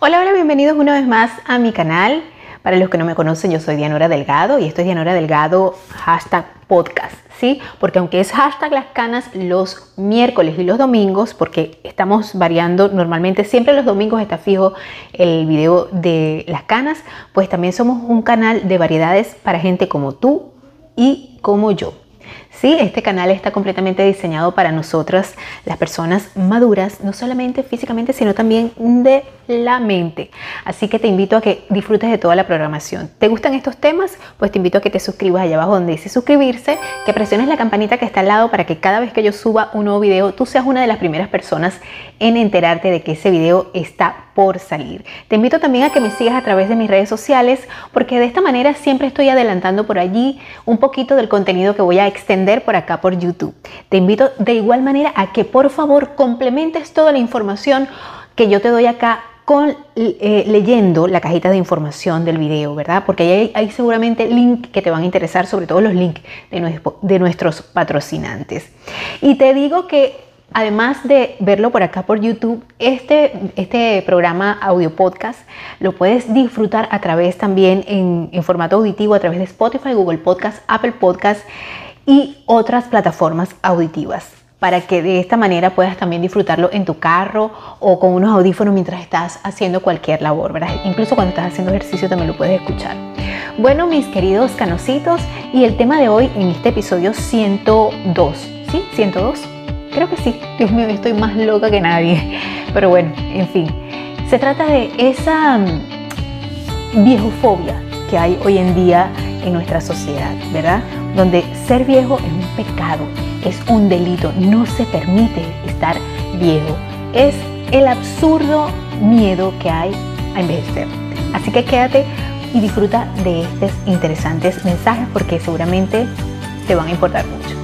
Hola, hola, bienvenidos una vez más a mi canal. Para los que no me conocen, yo soy Dianora Delgado y esto es Dianora Delgado hashtag podcast, ¿sí? Porque aunque es hashtag las canas los miércoles y los domingos, porque estamos variando normalmente, siempre los domingos está fijo el video de las canas, pues también somos un canal de variedades para gente como tú y como yo. Sí, este canal está completamente diseñado para nosotras, las personas maduras, no solamente físicamente, sino también de la mente. Así que te invito a que disfrutes de toda la programación. ¿Te gustan estos temas? Pues te invito a que te suscribas allá abajo donde dice suscribirse, que presiones la campanita que está al lado para que cada vez que yo suba un nuevo video, tú seas una de las primeras personas en enterarte de que ese video está por salir. Te invito también a que me sigas a través de mis redes sociales porque de esta manera siempre estoy adelantando por allí un poquito del contenido que voy a extender por acá por YouTube. Te invito de igual manera a que por favor complementes toda la información que yo te doy acá con eh, leyendo la cajita de información del video, ¿verdad? Porque ahí hay, seguramente links que te van a interesar, sobre todo los links de, de nuestros patrocinantes. Y te digo que además de verlo por acá por YouTube, este, este programa audio podcast lo puedes disfrutar a través también en, en formato auditivo, a través de Spotify, Google Podcast, Apple Podcast y otras plataformas auditivas para que de esta manera puedas también disfrutarlo en tu carro o con unos audífonos mientras estás haciendo cualquier labor. Incluso cuando estás haciendo ejercicio también lo puedes escuchar. Bueno, mis queridos canositos, y el tema de hoy en este episodio 102, ¿sí? 102. Creo que sí. Dios mío, estoy más loca que nadie. Pero bueno, en fin. Se trata de esa mm, viejofobia que hay hoy en día en nuestra sociedad, ¿verdad? Donde ser viejo es un pecado, es un delito, no se permite estar viejo. Es el absurdo miedo que hay a envejecer. Así que quédate y disfruta de estos interesantes mensajes porque seguramente te van a importar mucho.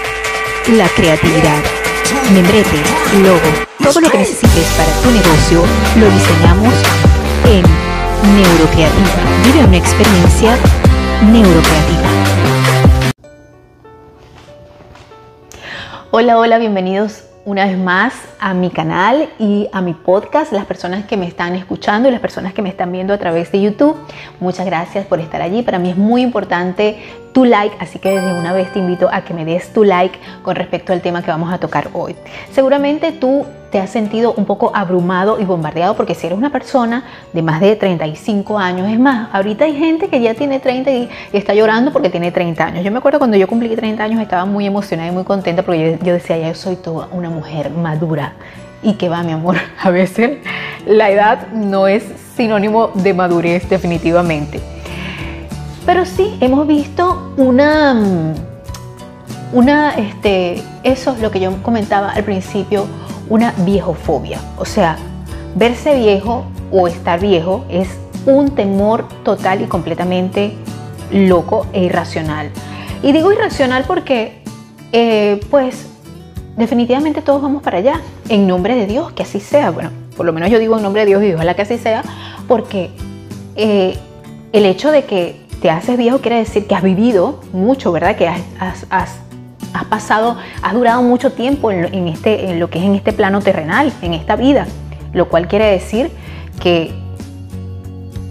la creatividad. Membrete, logo, todo lo que necesites para tu negocio lo diseñamos en Neurocreativa. Vive una experiencia neurocreativa. Hola, hola, bienvenidos una vez más a mi canal y a mi podcast, las personas que me están escuchando y las personas que me están viendo a través de YouTube. Muchas gracias por estar allí. Para mí es muy importante tu like, así que desde una vez te invito a que me des tu like con respecto al tema que vamos a tocar hoy. Seguramente tú te has sentido un poco abrumado y bombardeado porque si eres una persona de más de 35 años, es más, ahorita hay gente que ya tiene 30 y, está llorando porque tiene 30 años. Yo me acuerdo cuando yo cumplí 30 años estaba muy emocionada y muy contenta porque yo, decía, ya yo soy toda una mujer madura. Y que va, mi amor, a veces la edad no es sinónimo de madurez definitivamente. Pero sí, hemos visto una, una, este, eso es lo que yo comentaba al principio, una viejofobia. O sea, verse viejo o estar viejo es un temor total y completamente loco e irracional. Y digo irracional porque, eh, pues, definitivamente todos vamos para allá, en nombre de Dios, que así sea. Bueno, por lo menos yo digo en nombre de Dios y ojalá que así sea, porque eh, el hecho de que te haces viejo quiere decir que has vivido mucho, ¿verdad? Que has, pasado, has durado mucho tiempo en, este, en lo que es en este plano terrenal, en esta vida, lo cual quiere decir que,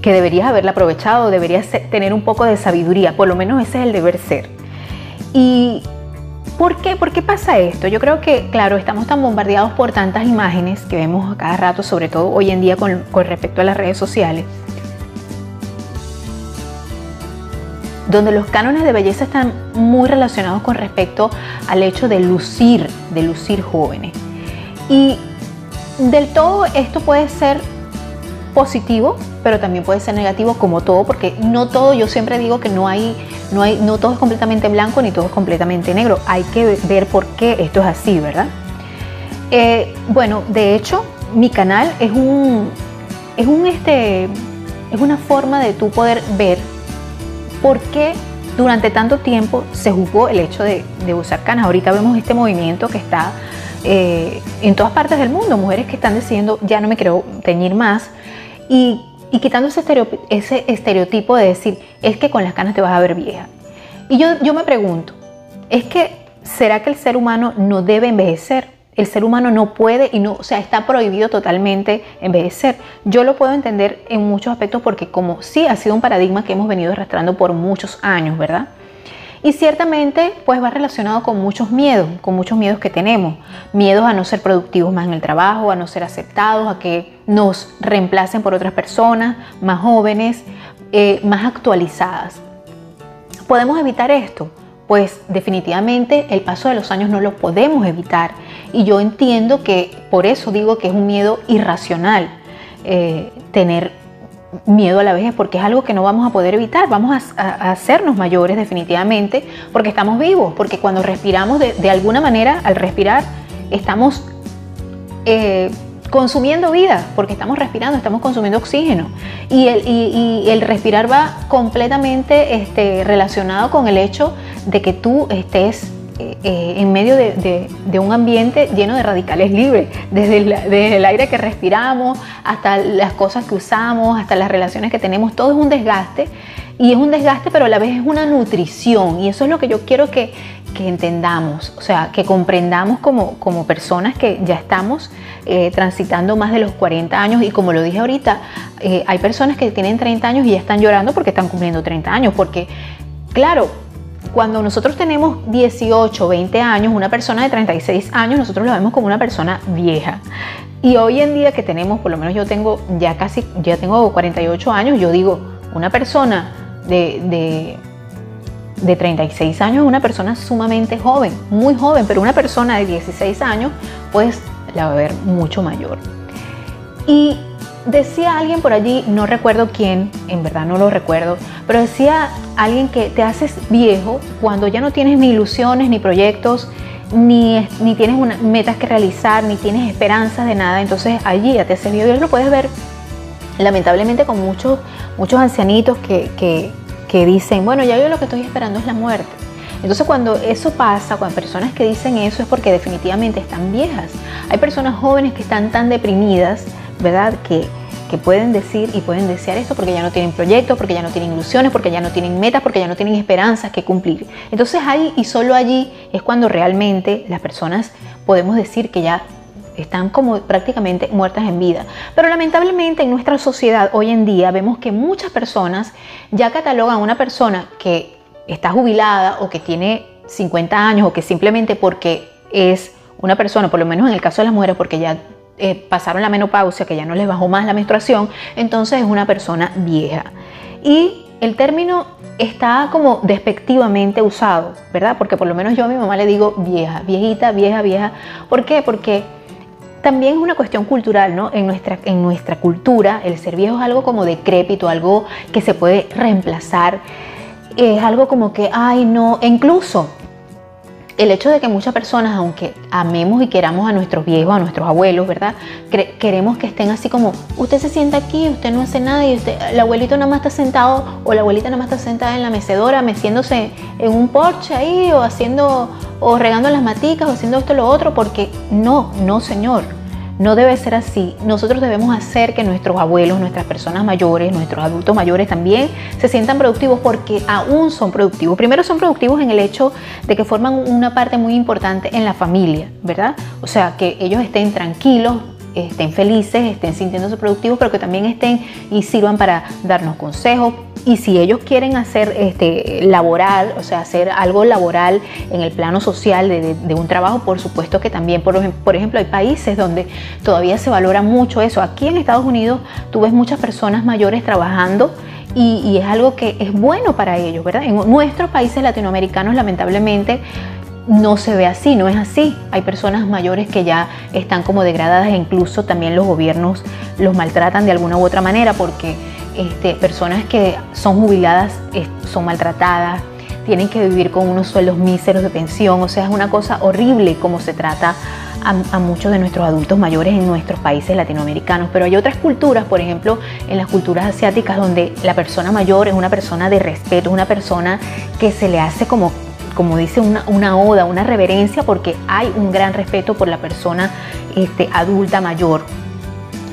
que deberías haberla aprovechado, deberías tener un poco de sabiduría, por lo menos ese es el deber ser. Y ¿Por qué? ¿Por qué pasa esto? Yo creo que, claro, estamos tan bombardeados por tantas imágenes que vemos a cada rato, sobre todo hoy en día con respecto a las redes sociales, donde los cánones de belleza están muy relacionados con respecto al hecho de lucir, de lucir jóvenes. Y del todo esto puede ser positivo, pero también puede ser negativo como todo, porque no todo, yo siempre digo que no hay, no hay, no todo es completamente blanco ni todo es completamente negro. Hay que ver por qué esto es así, ¿verdad? Eh, bueno, de hecho, mi canal es un, es un este, es una forma de tú poder ver por qué durante tanto tiempo se jugó el hecho de, usar canas. Ahorita vemos este movimiento que está eh, en todas partes del mundo, mujeres que están diciendo ya no me quiero teñir más y, quitando ese estereotipo, ese estereotipo de decir es que con las canas te vas a ver vieja. Y yo, yo me pregunto, ¿es que será que el ser humano no debe envejecer? El ser humano no puede y no, o sea, está prohibido totalmente envejecer. Yo lo puedo entender en muchos aspectos porque como sí ha sido un paradigma que hemos venido arrastrando por muchos años, ¿verdad? Y ciertamente pues va relacionado con muchos miedos, con muchos miedos que tenemos. Miedos a no ser productivos más en el trabajo, a no ser aceptados, a que nos reemplacen por otras personas más jóvenes, eh, más actualizadas. ¿Podemos evitar esto? Pues definitivamente el paso de los años no lo podemos evitar. Y yo entiendo que por eso digo que es un miedo irracional eh, tener miedo a la vejez, porque es algo que no vamos a poder evitar. Vamos a, hacernos mayores definitivamente porque estamos vivos, porque cuando respiramos de, alguna manera, al respirar, estamos... Eh, consumiendo vida, porque estamos respirando, estamos consumiendo oxígeno. Y el, respirar va completamente este, relacionado con el hecho de que tú estés eh, eh, en medio de, un ambiente lleno de radicales libres, el, desde el, aire que respiramos hasta las cosas que usamos, hasta las relaciones que tenemos, todo es un desgaste y es un desgaste, pero a la vez es una nutrición y eso es lo que yo quiero que, que entendamos, o sea, que comprendamos como, como personas que ya estamos eh, transitando más de los 40 años y como lo dije ahorita, eh, hay personas que tienen 30 años y ya están llorando porque están cumpliendo 30 años, porque claro, cuando nosotros tenemos 18, 20 años, una persona de 36 años, nosotros lo vemos como una persona vieja. Y hoy en día que tenemos, por lo menos yo tengo ya casi, ya tengo 48 años, yo digo, una persona de 36 años es una persona sumamente joven, muy joven, pero una persona de 16 años pues la va a ver mucho mayor. Y decía alguien por allí, no recuerdo quién, en verdad no lo recuerdo, pero decía alguien que te haces viejo cuando ya no tienes ni ilusiones, ni proyectos, ni, ni tienes una, metas que realizar, ni tienes esperanzas de nada, entonces allí ya te haces viejo y lo puedes ver lamentablemente con muchos, muchos ancianitos que, que, que dicen, bueno, ya yo lo que estoy esperando es la muerte. Entonces cuando eso pasa, cuando personas que dicen eso es porque definitivamente están viejas. Hay personas jóvenes que están tan deprimidas, ¿verdad? Que, que pueden decir y pueden desear esto porque ya no tienen proyectos, porque ya no tienen ilusiones, porque ya no tienen metas, porque ya no tienen esperanzas que cumplir. Entonces ahí y solo allí es cuando realmente las personas podemos decir que ya están como prácticamente muertas en vida. Pero lamentablemente en nuestra sociedad hoy en día vemos que muchas personas ya catalogan a una persona que está jubilada o que tiene 50 años o que simplemente porque es una persona, por lo menos en el caso de las mujeres, porque ya eh, pasaron la menopausia, que ya no les bajó más la menstruación, entonces es una persona vieja. Y el término está como despectivamente usado, ¿verdad? Porque por lo menos yo a mi mamá le digo vieja, viejita, vieja, vieja. ¿Por qué? Porque también es una cuestión cultural, ¿no? En nuestra, en nuestra cultura, el ser viejo es algo como decrépito, algo que se puede reemplazar. Es algo como que, ay, no, e incluso el hecho de que muchas personas, aunque amemos y queramos a nuestros viejos, a nuestros abuelos, ¿verdad? queremos que estén así como, usted se sienta aquí, usted no hace nada y usted, el abuelito nada más está sentado o la abuelita nada más está sentada en la mecedora meciéndose en un porche ahí o haciendo o regando las maticas o haciendo esto o lo otro, porque no, no señor, no debe ser así. Nosotros debemos hacer que nuestros abuelos, nuestras personas mayores, nuestros adultos mayores también se sientan productivos porque aún son productivos. Primero son productivos en el hecho de que forman una parte muy importante en la familia, ¿verdad? O sea, que ellos estén tranquilos, estén felices, estén sintiéndose productivos, pero que también estén y sirvan para darnos consejos. Y si ellos quieren hacer este, laboral, o sea, hacer algo laboral en el plano social de, un trabajo, por supuesto que también, por, por, ejemplo, hay países donde todavía se valora mucho eso. Aquí en Estados Unidos tú ves muchas personas mayores trabajando y, y es algo que es bueno para ellos, ¿verdad? En nuestros países latinoamericanos, lamentablemente, no se ve así, no es así. Hay personas mayores que ya están como degradadas e incluso también los gobiernos los maltratan de alguna u otra manera porque este, personas que son jubiladas son maltratadas, tienen que vivir con unos sueldos míseros de pensión, o sea, es una cosa horrible como se trata a, muchos de nuestros adultos mayores en nuestros países latinoamericanos. Pero hay otras culturas, por ejemplo, en las culturas asiáticas, donde la persona mayor es una persona de respeto, una persona que se le hace como como dice una, una, oda, una reverencia, porque hay un gran respeto por la persona este, adulta mayor.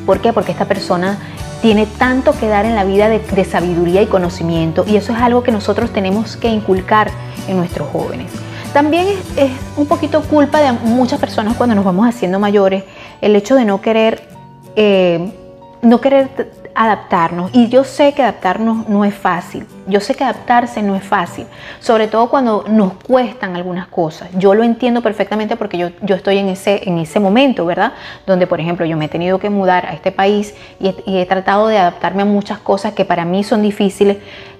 ¿Por qué? Porque esta persona tiene tanto que dar en la vida de, sabiduría y conocimiento y eso es algo que nosotros tenemos que inculcar en nuestros jóvenes. También es, un poquito culpa de muchas personas cuando nos vamos haciendo mayores el hecho de no querer, eh, no querer adaptarnos. Y yo sé que adaptarnos no es fácil. Yo sé que adaptarse no es fácil. Sobre todo cuando nos cuestan algunas cosas. Yo lo entiendo perfectamente porque yo, yo estoy en ese, en ese momento, ¿verdad? Donde, por ejemplo, yo me he tenido que mudar a este país y he, tratado de adaptarme a muchas cosas que para mí son difíciles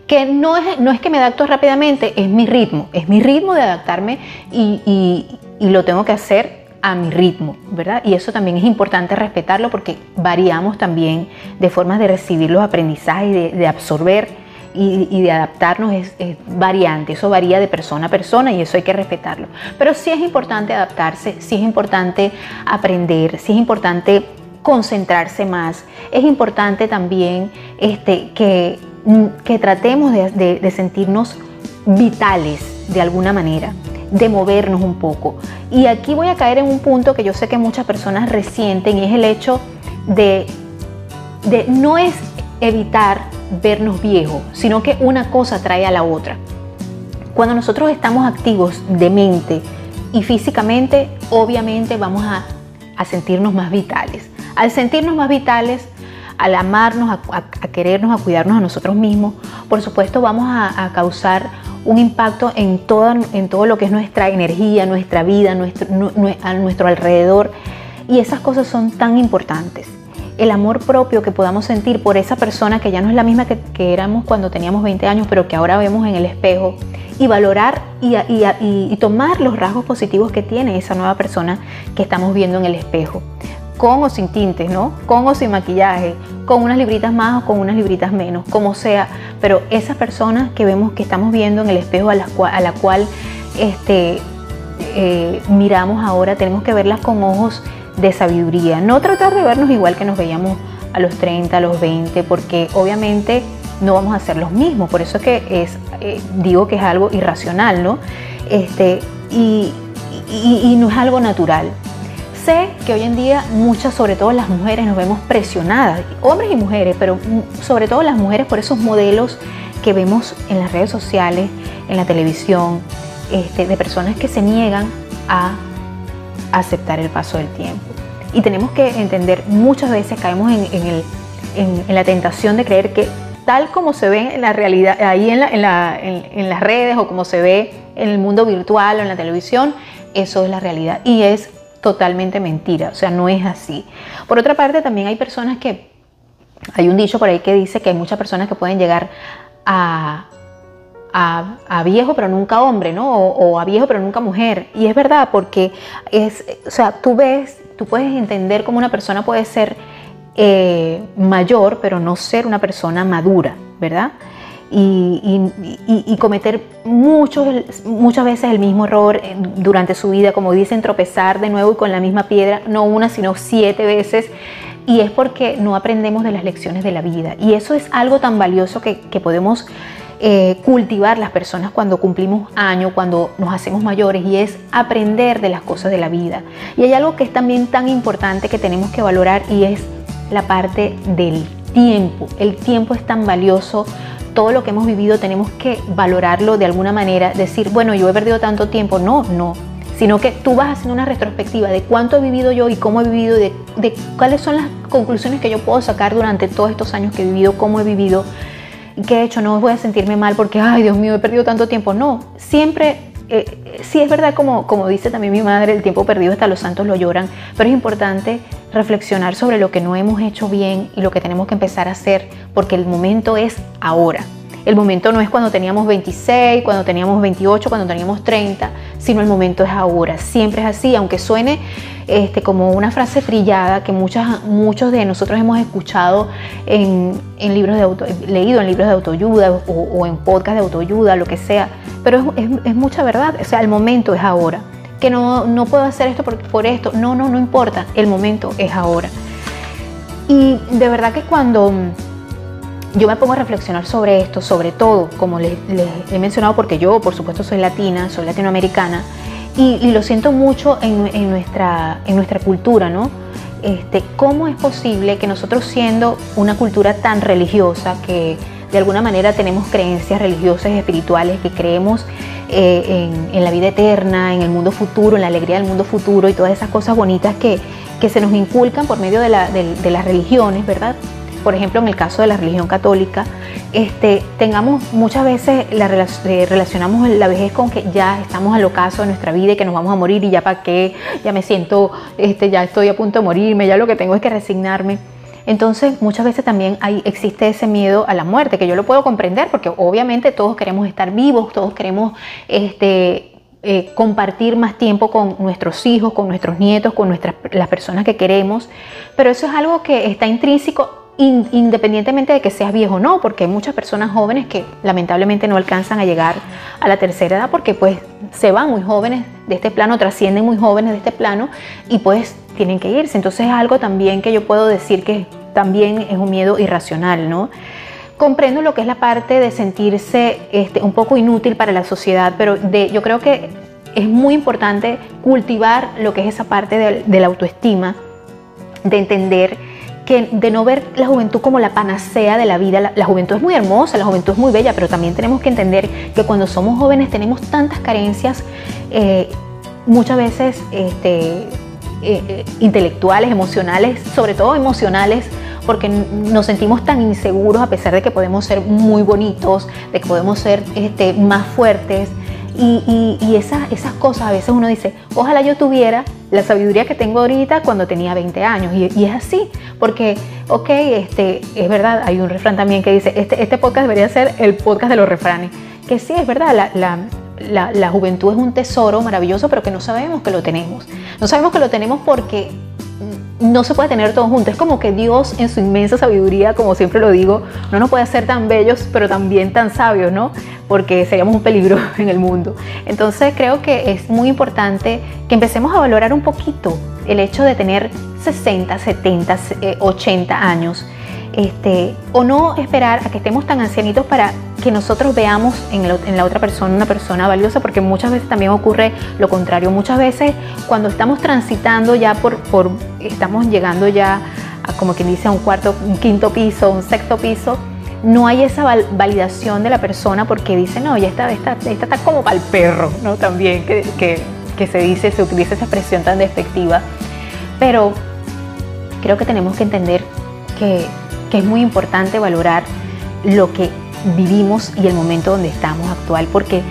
que no es, no es que me adapto rápidamente, es mi ritmo, es mi ritmo de adaptarme y, y, y lo tengo que hacer a mi ritmo, ¿verdad? Y eso también es importante respetarlo porque variamos también de formas de recibir los aprendizajes, de, absorber y, de adaptarnos es, variante, eso varía de persona a persona y eso hay que respetarlo. Pero sí es importante adaptarse, sí es importante aprender, sí es importante concentrarse más, es importante también este, que tratemos de sentirnos vitales de alguna manera de movernos un poco. Y aquí voy a caer en un punto que yo sé que muchas personas resienten y es el hecho de, de no es evitar vernos viejos, sino que una cosa trae a la otra. Cuando nosotros estamos activos de mente y físicamente, obviamente vamos a, sentirnos más vitales. Al sentirnos más vitales, al amarnos, a, querernos, a cuidarnos a nosotros mismos, por supuesto vamos a causar un impacto en todo, en todo lo que es nuestra energía, nuestra vida, nuestro, a nuestro alrededor. Y esas cosas son tan importantes. El amor propio que podamos sentir por esa persona que ya no es la misma que, éramos cuando teníamos 20 años, pero que ahora vemos en el espejo, y valorar y, y tomar los rasgos positivos que tiene esa nueva persona que estamos viendo en el espejo con o sin tintes, ¿no? Con o sin maquillaje, con unas libritas más o con unas libritas menos, como sea. Pero esas personas que vemos que estamos viendo en el espejo a la cual, este, eh, miramos ahora, tenemos que verlas con ojos de sabiduría. No tratar de vernos igual que nos veíamos a los 30, a los 20, porque obviamente no vamos a ser los mismos. Por eso es que es, eh, digo que es algo irracional, ¿no? Este, y, y no es algo natural sé que hoy en día muchas, sobre todo las mujeres, nos vemos presionadas, hombres y mujeres, pero sobre todo las mujeres por esos modelos que vemos en las redes sociales, en la televisión, este, de personas que se niegan a aceptar el paso del tiempo. Y tenemos que entender, muchas veces caemos en, la tentación de creer que tal como se ve en la realidad, ahí en, en las redes o como se ve en el mundo virtual o en la televisión, eso es la realidad. Y es totalmente mentira, o sea, no es así. Por otra parte, también hay personas que, hay un dicho por ahí que dice que hay muchas personas que pueden llegar a, a, viejo pero nunca hombre, ¿no? O, a viejo pero nunca mujer. Y es verdad, porque es, o sea, tú ves, tú puedes entender cómo una persona puede ser eh, mayor, pero no ser una persona madura, ¿verdad? Y, cometer muchos, muchas veces el mismo error durante su vida, como dicen, tropezar de nuevo y con la misma piedra, no una, sino siete veces. Y es porque no aprendemos de las lecciones de la vida. Y eso es algo tan valioso que, podemos eh, cultivar las personas cuando cumplimos años, cuando nos hacemos mayores, y es aprender de las cosas de la vida. Y hay algo que es también tan importante que tenemos que valorar y es la parte del tiempo. El tiempo es tan valioso todo lo que hemos vivido tenemos que valorarlo de alguna manera, decir, bueno, yo he perdido tanto tiempo. No, no. sino que tú vas haciendo una retrospectiva de cuánto he vivido yo y cómo he vivido, de, de cuáles son las conclusiones que yo puedo sacar durante todos estos años que he vivido, cómo he vivido, qué he hecho, no voy a sentirme mal porque, ay Dios mío, he perdido tanto tiempo. No, siempre eh, sí es verdad, como, como dice también mi madre, el tiempo perdido hasta los santos lo lloran, pero es importante reflexionar sobre lo que no hemos hecho bien y lo que tenemos que empezar a hacer, porque el momento es ahora. El momento no es cuando teníamos 26, cuando teníamos 28, cuando teníamos 30, sino el momento es ahora. Siempre es así, aunque suene este, como una frase trillada que muchas, muchos de nosotros hemos escuchado en, libros de auto, leído en libros de autoayuda o, en podcast de autoayuda, lo que sea, pero es, mucha verdad. O sea, el momento es ahora. Que no, no puedo hacer esto por, por esto. No, no, no importa. El momento es ahora. Y de verdad que cuando yo me pongo a reflexionar sobre esto, sobre todo, como les, he mencionado, porque yo, por supuesto, soy latina, soy latinoamericana, y, lo siento mucho en, nuestra, cultura, ¿no? Este, ¿Cómo es posible que nosotros siendo una cultura tan religiosa, que de alguna manera tenemos creencias religiosas y espirituales, que creemos eh, en, la vida eterna, en el mundo futuro, en la alegría del mundo futuro y todas esas cosas bonitas que, se nos inculcan por medio de las religiones, ¿verdad? Por ejemplo, en el caso de la religión católica, este, tengamos muchas veces eh, relacionamos la vejez con que ya estamos al ocaso de nuestra vida y que nos vamos a morir y ya para qué, ya me siento, este, ya estoy a punto de morirme, ya lo que tengo es que resignarme. Entonces, muchas veces también hay, existe ese miedo a la muerte, que yo lo puedo comprender, porque obviamente todos queremos estar vivos, todos queremos este, eh, compartir más tiempo con nuestros hijos, con nuestros nietos, con nuestras, las personas que queremos, pero eso es algo que está intrínseco independientemente de que seas viejo o no, porque hay muchas personas jóvenes que lamentablemente no alcanzan a llegar a la tercera edad porque pues se van muy jóvenes de este plano, trascienden muy jóvenes de este plano y pues tienen que irse. Entonces es algo también que yo puedo decir que también es un miedo irracional, ¿no? Comprendo lo que es la parte de sentirse este, un poco inútil para la sociedad, pero yo creo que es muy importante cultivar lo que es esa parte de la autoestima, de entender que de no ver la juventud como la panacea de la vida. La, juventud es muy hermosa, la juventud es muy bella, pero también tenemos que entender que cuando somos jóvenes tenemos tantas carencias, eh, muchas veces este, eh, eh, intelectuales, emocionales, sobre todo emocionales, porque nos sentimos tan inseguros a pesar de que podemos ser muy bonitos, de que podemos ser este, más fuertes. Y, esas, esas cosas a veces uno dice, ojalá yo tuviera la sabiduría que tengo ahorita cuando tenía 20 años. Y, es así, porque, ok, este, es verdad, hay un refrán también que dice, este, este podcast debería ser el podcast de los refranes. Que sí, es verdad, la, la, la, juventud es un tesoro maravilloso, pero que no sabemos que lo tenemos. No sabemos que lo tenemos porque no se puede tener todo junto. Es como que Dios en su inmensa sabiduría, como siempre lo digo, no nos puede hacer tan bellos, pero también tan sabios, ¿no? Porque seríamos un peligro en el mundo. Entonces creo que es muy importante que empecemos a valorar un poquito el hecho de tener 60, 70, 80 años este, o no esperar a que estemos tan ancianitos para que nosotros veamos en, la otra persona una persona valiosa, porque muchas veces también ocurre lo contrario. Muchas veces cuando estamos transitando ya por, estamos llegando ya a como quien dice a un cuarto, un quinto piso, un sexto piso, no hay esa validación de la persona porque dice, no, ya está, está, está como para el perro, ¿no? También que, que, que se dice, se utiliza esa expresión tan despectiva. Pero creo que tenemos que entender que que es muy importante valorar lo que vivimos y el momento donde estamos actual, porque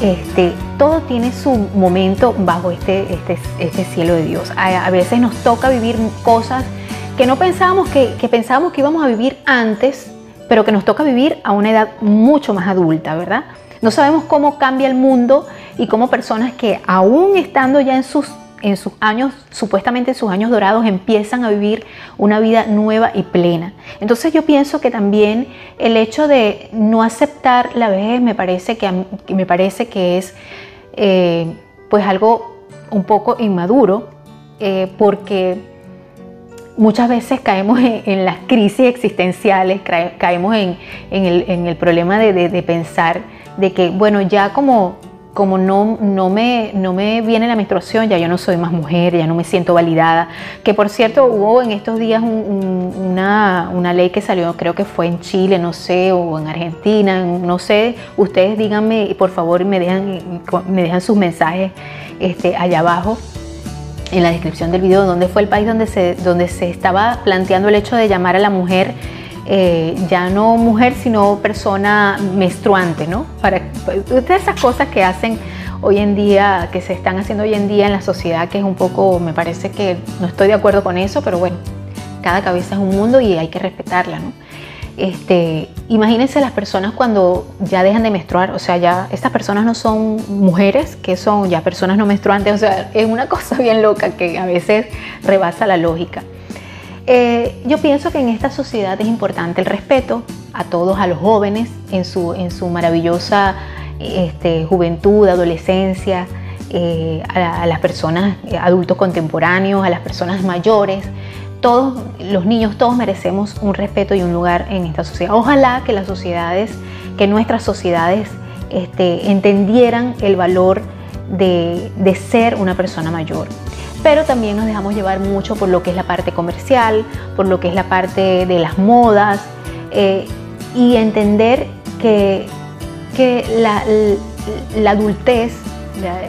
este, todo tiene su momento bajo este, este, este cielo de Dios. A, veces nos toca vivir cosas que no pensábamos que, que pensábamos que íbamos a vivir antes, pero que nos toca vivir a una edad mucho más adulta, ¿verdad? No sabemos cómo cambia el mundo y cómo personas que aún estando ya en sus en sus años, supuestamente en sus años dorados, empiezan a vivir una vida nueva y plena. Entonces yo pienso que también el hecho de no aceptar la vejez me parece que, me parece que es eh, pues algo un poco inmaduro, eh, porque muchas veces caemos en, las crisis existenciales, caemos en, el, problema de pensar de que, bueno, ya como como no, no, me, no me viene la menstruación, ya yo no soy más mujer, ya no me siento validada. Que por cierto, hubo en estos días una, una, ley que salió, creo que fue en Chile, no sé, o en Argentina, no sé. Ustedes díganme, por favor, me dejan, me dejan sus mensajes este, allá abajo en la descripción del video, dónde fue el país donde se, donde se estaba planteando el hecho de llamar a la mujer eh, ya no mujer, sino persona menstruante, ¿no? Para ustedes esas cosas que hacen hoy en día, que se están haciendo hoy en día en la sociedad, que es un poco, me parece que no estoy de acuerdo con eso, pero bueno, cada cabeza es un mundo y hay que respetarla, ¿no? Este, imagínense las personas cuando ya dejan de menstruar, o sea, ya estas personas no son mujeres, que son ya personas no menstruantes, o sea, es una cosa bien loca que a veces rebasa la lógica. Eh, yo pienso que en esta sociedad es importante el respeto a todos, a los jóvenes en su, en su maravillosa este, juventud, adolescencia, eh, a, las personas, eh, adultos contemporáneos, a las personas mayores. Todos los niños, todos merecemos un respeto y un lugar en esta sociedad. Ojalá que las sociedades, que nuestras sociedades este, entendieran el valor de, de ser una persona mayor pero también nos dejamos llevar mucho por lo que es la parte comercial, por lo que es la parte de las modas eh, y entender que, que la, adultez,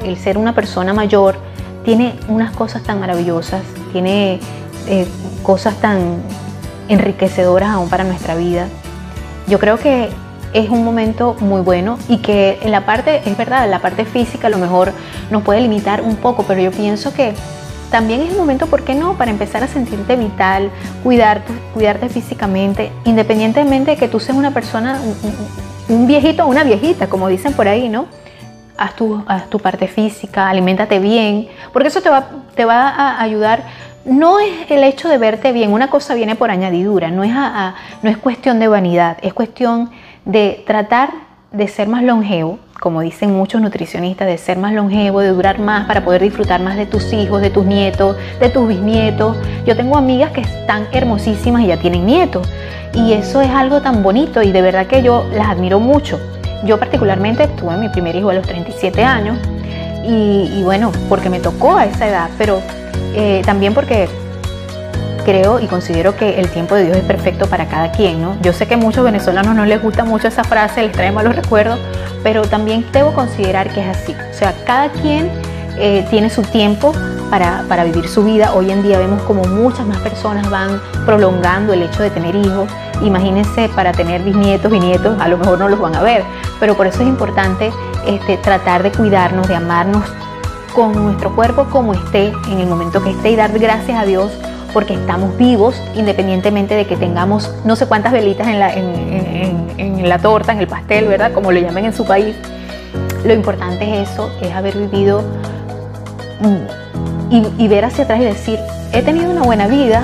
el ser una persona mayor, tiene unas cosas tan maravillosas, tiene eh, cosas tan enriquecedoras aún para nuestra vida. Yo creo que es un momento muy bueno y que en la parte, es verdad, en la parte física a lo mejor nos puede limitar un poco, pero yo pienso que también es el momento, ¿por qué no?, para empezar a sentirte vital, cuidarte, cuidarte físicamente, independientemente de que tú seas una persona, un, viejito o una viejita, como dicen por ahí, ¿no? Haz tu, tu parte física, aliméntate bien, porque eso te va, te va a ayudar. No es el hecho de verte bien, una cosa viene por añadidura, no es, no es cuestión de vanidad, es cuestión de tratar de ser más longevo, como dicen muchos nutricionistas, de ser más longevo, de durar más para poder disfrutar más de tus hijos, de tus nietos, de tus bisnietos. Yo tengo amigas que están hermosísimas y ya tienen nietos. Y eso es algo tan bonito y de verdad que yo las admiro mucho. Yo particularmente tuve mi primer hijo a los 37 años y, bueno, porque me tocó a esa edad, pero eh, también porque creo y considero que el tiempo de Dios es perfecto para cada quien, ¿no? Yo sé que a muchos venezolanos no les gusta mucho esa frase, les trae malos recuerdos, pero también debo considerar que es así. O sea, cada quien eh, tiene su tiempo para, para, vivir su vida. Hoy en día vemos como muchas más personas van prolongando el hecho de tener hijos. Imagínense para tener bisnietos, nietos, a lo mejor no los van a ver, pero por eso es importante este, tratar de cuidarnos, de amarnos con nuestro cuerpo como esté, en el momento que esté y dar gracias a Dios porque estamos vivos independientemente de que tengamos no sé cuántas velitas en la, en, la torta, en el pastel, ¿verdad? Como lo llamen en su país. Lo importante es eso, es haber vivido mm, y, y ver hacia atrás y decir, he tenido una buena vida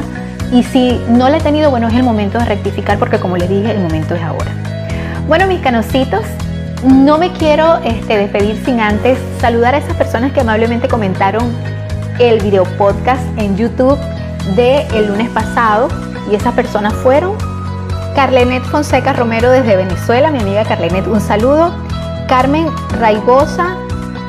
y si no la he tenido, bueno, es el momento de rectificar porque como les dije, el momento es ahora. Bueno, mis canositos, no me quiero este, despedir sin antes saludar a esas personas que amablemente comentaron el video podcast en YouTube de el lunes pasado y esas personas fueron Carlenet Fonseca Romero desde Venezuela, mi amiga Carlenet, un saludo. Carmen Raigosa,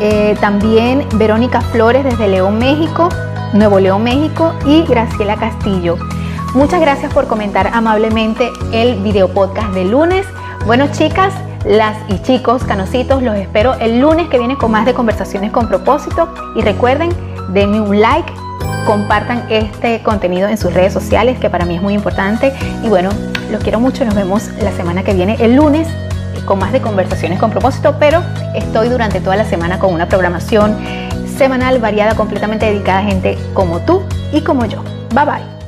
eh, también Verónica Flores desde León, México, Nuevo León, México y Graciela Castillo. Muchas gracias por comentar amablemente el video podcast de lunes. Bueno, chicas, las y chicos, canositos, los espero el lunes que viene con más de conversaciones con propósito y recuerden, denme un like compartan este contenido en sus redes sociales, que para mí es muy importante. Y bueno, los quiero mucho, nos vemos la semana que viene, el lunes, con más de conversaciones con propósito, pero estoy durante toda la semana con una programación semanal variada, completamente dedicada a gente como tú y como yo. Bye bye.